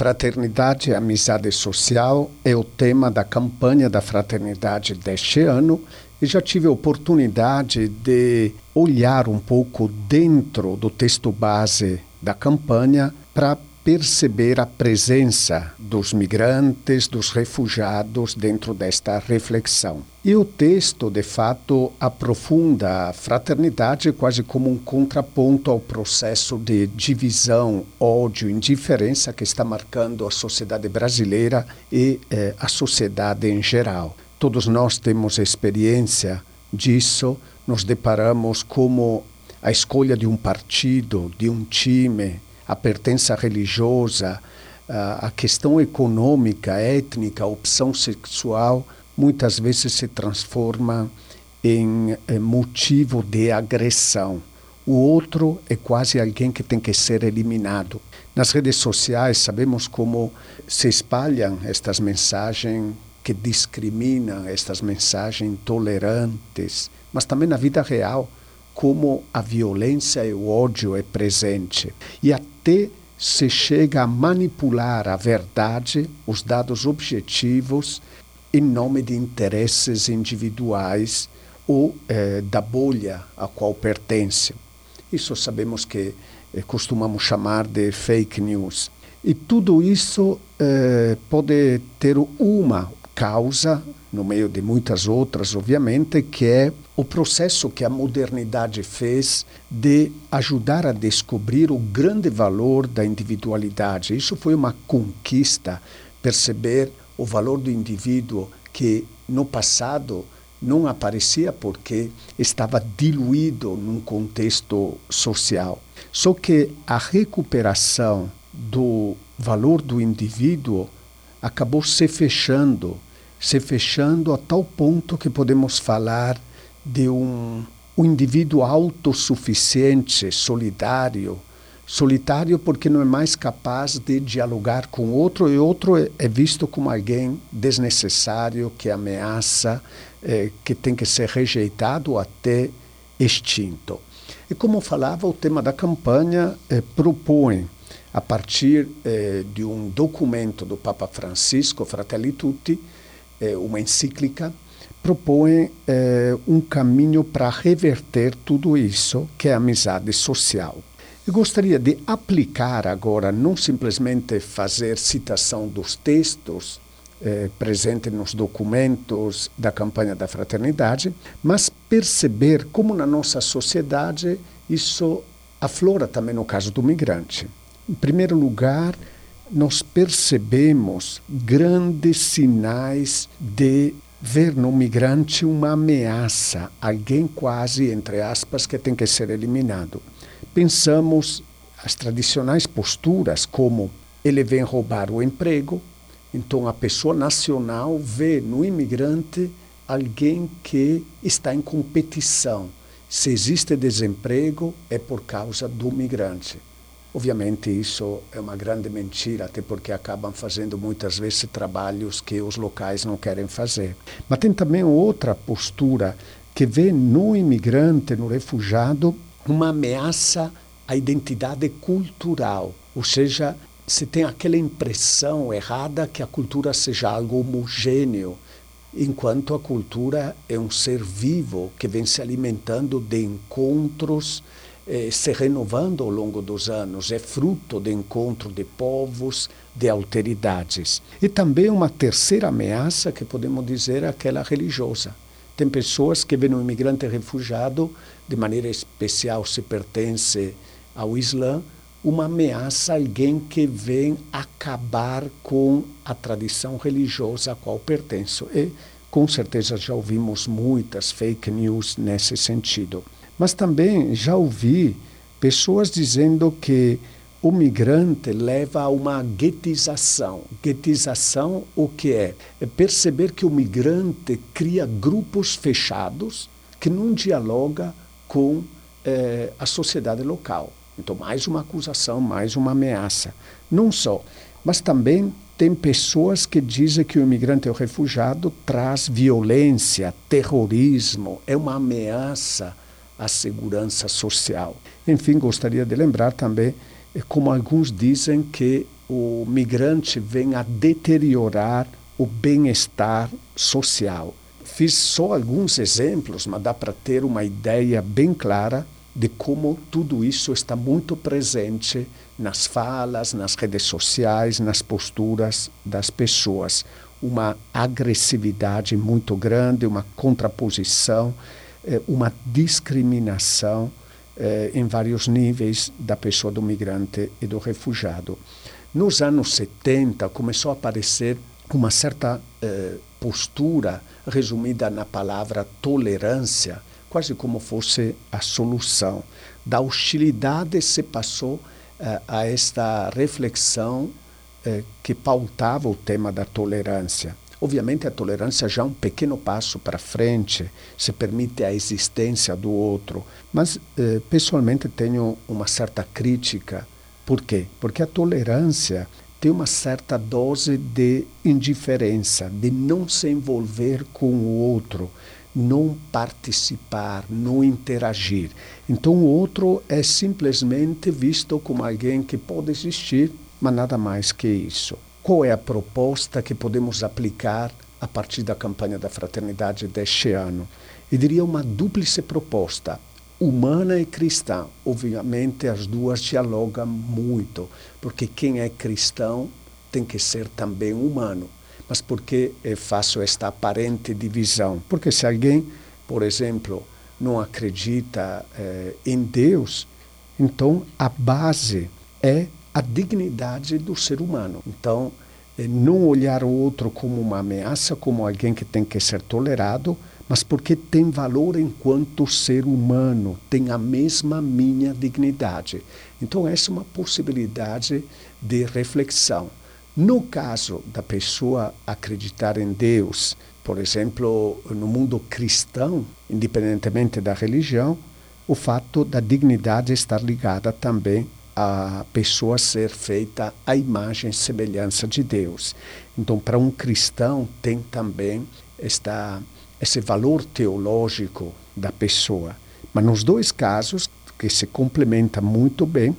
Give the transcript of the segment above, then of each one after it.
Fraternidade e amizade social é o tema da campanha da fraternidade deste ano e já tive a oportunidade de olhar um pouco dentro do texto base da campanha para perceber a presença dos migrantes, dos refugiados dentro desta reflexão. E o texto, de fato, aprofunda a fraternidade quase como um contraponto ao processo de divisão, ódio, indiferença que está marcando a sociedade brasileira e eh, a sociedade em geral. Todos nós temos experiência disso, nos deparamos como a escolha de um partido, de um time, a pertença religiosa, a questão econômica, étnica, a opção sexual, muitas vezes se transforma em motivo de agressão. O outro é quase alguém que tem que ser eliminado. Nas redes sociais sabemos como se espalham estas mensagens que discriminam, estas mensagens intolerantes, mas também na vida real como a violência e o ódio é presente e até se chega a manipular a verdade, os dados objetivos, em nome de interesses individuais ou eh, da bolha a qual pertence. Isso sabemos que eh, costumamos chamar de fake news. E tudo isso eh, pode ter uma causa, no meio de muitas outras, obviamente, que é o processo que a modernidade fez de ajudar a descobrir o grande valor da individualidade. Isso foi uma conquista, perceber o valor do indivíduo que no passado não aparecia porque estava diluído num contexto social. Só que a recuperação do valor do indivíduo acabou se fechando se fechando a tal ponto que podemos falar de um, um indivíduo autossuficiente, solidário, solitário porque não é mais capaz de dialogar com outro e outro é, é visto como alguém desnecessário, que ameaça, é, que tem que ser rejeitado ou até extinto. E como falava, o tema da campanha é, propõe, a partir é, de um documento do Papa Francisco, Fratelli Tutti, é, uma encíclica, propõe é, um caminho para reverter tudo isso, que é a amizade social. Eu gostaria de aplicar agora, não simplesmente fazer citação dos textos eh, presentes nos documentos da campanha da fraternidade, mas perceber como na nossa sociedade isso aflora também no caso do migrante. Em primeiro lugar, nós percebemos grandes sinais de ver no migrante uma ameaça, alguém quase, entre aspas, que tem que ser eliminado. Pensamos as tradicionais posturas, como ele vem roubar o emprego, então a pessoa nacional vê no imigrante alguém que está em competição. Se existe desemprego, é por causa do migrante. Obviamente isso é uma grande mentira, até porque acabam fazendo muitas vezes trabalhos que os locais não querem fazer. Mas tem também outra postura que vê no imigrante, no refugiado, uma ameaça à identidade cultural, ou seja, se tem aquela impressão errada que a cultura seja algo homogêneo, enquanto a cultura é um ser vivo que vem se alimentando de encontros eh, se renovando ao longo dos anos, é fruto de encontro de povos, de alteridades. E também uma terceira ameaça, que podemos dizer, é aquela religiosa. Tem pessoas que veem o imigrante refugiado, de maneira especial se pertence ao Islã, uma ameaça, alguém que vem acabar com a tradição religiosa a qual pertenço. E, com certeza, já ouvimos muitas fake news nesse sentido. Mas também já ouvi pessoas dizendo que o migrante leva a uma guetização. Guetização o que é? É perceber que o migrante cria grupos fechados que não dialoga com eh, a sociedade local. Então, mais uma acusação, mais uma ameaça. Não só, mas também tem pessoas que dizem que o imigrante ou o refugiado traz violência, terrorismo, é uma ameaça a segurança social. Enfim, gostaria de lembrar também, eh, como alguns dizem, que o migrante vem a deteriorar o bem-estar social. Fiz só alguns exemplos, mas dá para ter uma ideia bem clara de como tudo isso está muito presente nas falas, nas redes sociais, nas posturas das pessoas. Uma agressividade muito grande, uma contraposição, eh, uma discriminação eh, em vários níveis da pessoa do migrante e do refugiado. Nos anos 70 começou a aparecer uma certa eh, postura resumida na palavra tolerância, quase como fosse a solução. Da hostilidade se passou a esta reflexão que pautava o tema da tolerância. Obviamente, a tolerância já é um pequeno passo para frente, se permite a existência do outro, mas eh, pessoalmente tenho uma certa crítica. Por quê? Porque a tolerância tem uma certa dose de indiferença, de não se envolver com o outro, não participar, não interagir. Então o outro é simplesmente visto como alguém que pode existir, mas nada mais que isso. Qual é a proposta que podemos aplicar a partir da campanha da fraternidade deste ano? Eu diria uma dúplice proposta humana e cristã. Obviamente, as duas dialogam muito, porque quem é cristão tem que ser também humano. Mas por que faço esta aparente divisão? Porque se alguém, por exemplo, não acredita eh, em Deus, então a base é a dignidade do ser humano. Então, eh, não olhar o outro como uma ameaça, como alguém que tem que ser tolerado, mas porque tem valor enquanto ser humano, tem a mesma minha dignidade. Então, essa é uma possibilidade de reflexão. No caso da pessoa acreditar em Deus, por exemplo, no mundo cristão, independentemente da religião, o fato da dignidade estar ligada também a pessoa ser feita à imagem e semelhança de Deus. Então, para um cristão, tem também esta esse valor teológico da pessoa. Mas nos dois casos, que se complementa muito bem,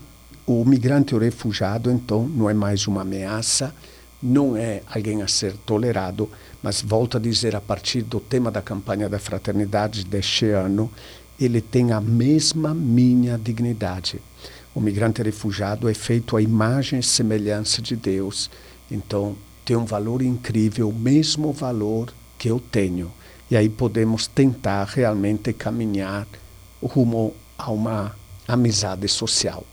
o migrante ou refugiado, então, não é mais uma ameaça, não é alguém a ser tolerado, mas volto a dizer, a partir do tema da campanha da fraternidade deste ano, ele tem a mesma minha dignidade. O migrante refugiado é feito à imagem e semelhança de Deus, então tem um valor incrível, o mesmo valor que eu tenho. E aí podemos tentar realmente caminhar rumo a uma amizade social.